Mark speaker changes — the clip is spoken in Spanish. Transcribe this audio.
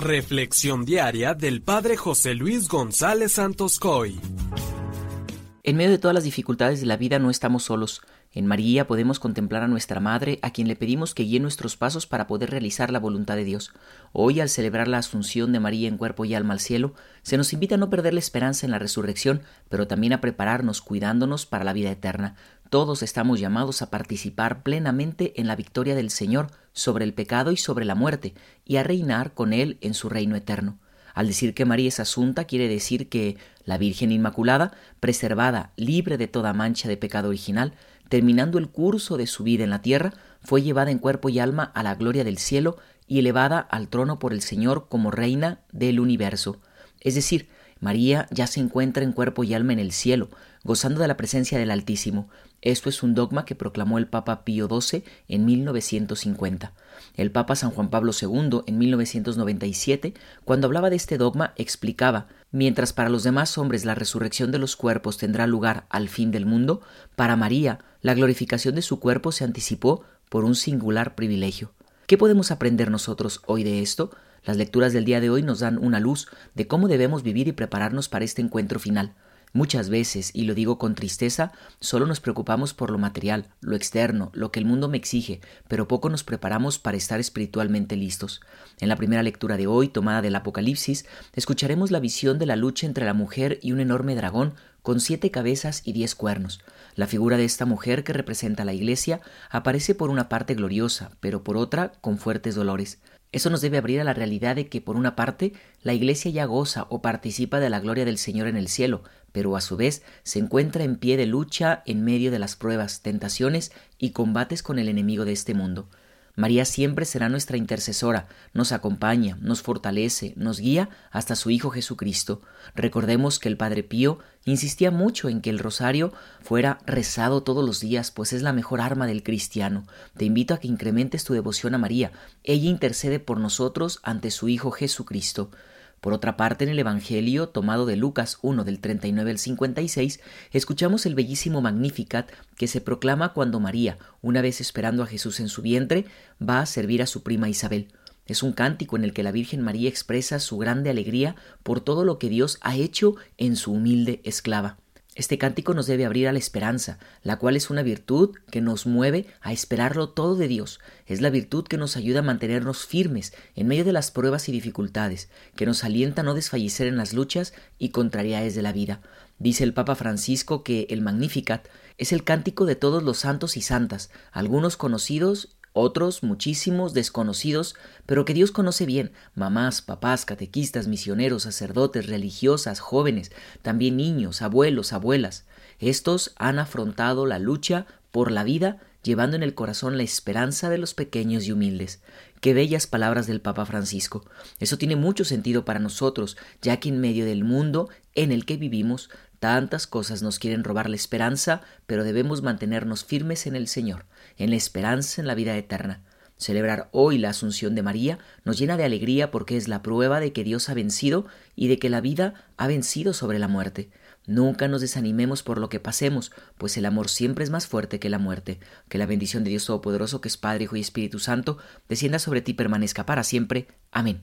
Speaker 1: Reflexión diaria del Padre José Luis González Santos Coy.
Speaker 2: En medio de todas las dificultades de la vida no estamos solos. En María podemos contemplar a nuestra Madre, a quien le pedimos que guíe nuestros pasos para poder realizar la voluntad de Dios. Hoy, al celebrar la asunción de María en cuerpo y alma al cielo, se nos invita a no perder la esperanza en la resurrección, pero también a prepararnos cuidándonos para la vida eterna. Todos estamos llamados a participar plenamente en la victoria del Señor sobre el pecado y sobre la muerte, y a reinar con Él en su reino eterno. Al decir que María es asunta, quiere decir que la Virgen Inmaculada, preservada, libre de toda mancha de pecado original, terminando el curso de su vida en la tierra, fue llevada en cuerpo y alma a la gloria del cielo y elevada al trono por el Señor como reina del universo. Es decir, María ya se encuentra en cuerpo y alma en el cielo, gozando de la presencia del Altísimo. Esto es un dogma que proclamó el Papa Pío XII en 1950. El Papa San Juan Pablo II en 1997, cuando hablaba de este dogma, explicaba, mientras para los demás hombres la resurrección de los cuerpos tendrá lugar al fin del mundo, para María la glorificación de su cuerpo se anticipó por un singular privilegio. ¿Qué podemos aprender nosotros hoy de esto? Las lecturas del día de hoy nos dan una luz de cómo debemos vivir y prepararnos para este encuentro final. Muchas veces, y lo digo con tristeza, solo nos preocupamos por lo material, lo externo, lo que el mundo me exige, pero poco nos preparamos para estar espiritualmente listos. En la primera lectura de hoy, tomada del Apocalipsis, escucharemos la visión de la lucha entre la mujer y un enorme dragón con siete cabezas y diez cuernos. La figura de esta mujer que representa la Iglesia aparece por una parte gloriosa, pero por otra con fuertes dolores. Eso nos debe abrir a la realidad de que, por una parte, la Iglesia ya goza o participa de la gloria del Señor en el cielo, pero a su vez se encuentra en pie de lucha en medio de las pruebas, tentaciones y combates con el enemigo de este mundo. María siempre será nuestra intercesora, nos acompaña, nos fortalece, nos guía hasta su Hijo Jesucristo. Recordemos que el Padre Pío insistía mucho en que el rosario fuera rezado todos los días, pues es la mejor arma del cristiano. Te invito a que incrementes tu devoción a María. Ella intercede por nosotros ante su Hijo Jesucristo. Por otra parte, en el Evangelio, tomado de Lucas 1 del 39 al 56, escuchamos el bellísimo Magnificat que se proclama cuando María, una vez esperando a Jesús en su vientre, va a servir a su prima Isabel. Es un cántico en el que la Virgen María expresa su grande alegría por todo lo que Dios ha hecho en su humilde esclava. Este cántico nos debe abrir a la esperanza, la cual es una virtud que nos mueve a esperarlo todo de Dios. Es la virtud que nos ayuda a mantenernos firmes en medio de las pruebas y dificultades, que nos alienta a no desfallecer en las luchas y contrariedades de la vida. Dice el Papa Francisco que el Magnificat es el cántico de todos los santos y santas, algunos conocidos otros muchísimos desconocidos, pero que Dios conoce bien, mamás, papás, catequistas, misioneros, sacerdotes, religiosas, jóvenes, también niños, abuelos, abuelas. Estos han afrontado la lucha por la vida llevando en el corazón la esperanza de los pequeños y humildes. Qué bellas palabras del Papa Francisco. Eso tiene mucho sentido para nosotros, ya que en medio del mundo en el que vivimos, tantas cosas nos quieren robar la esperanza, pero debemos mantenernos firmes en el Señor, en la esperanza en la vida eterna. Celebrar hoy la Asunción de María nos llena de alegría porque es la prueba de que Dios ha vencido y de que la vida ha vencido sobre la muerte. Nunca nos desanimemos por lo que pasemos, pues el amor siempre es más fuerte que la muerte. Que la bendición de Dios Todopoderoso, que es Padre, Hijo y Espíritu Santo, descienda sobre ti y permanezca para siempre. Amén.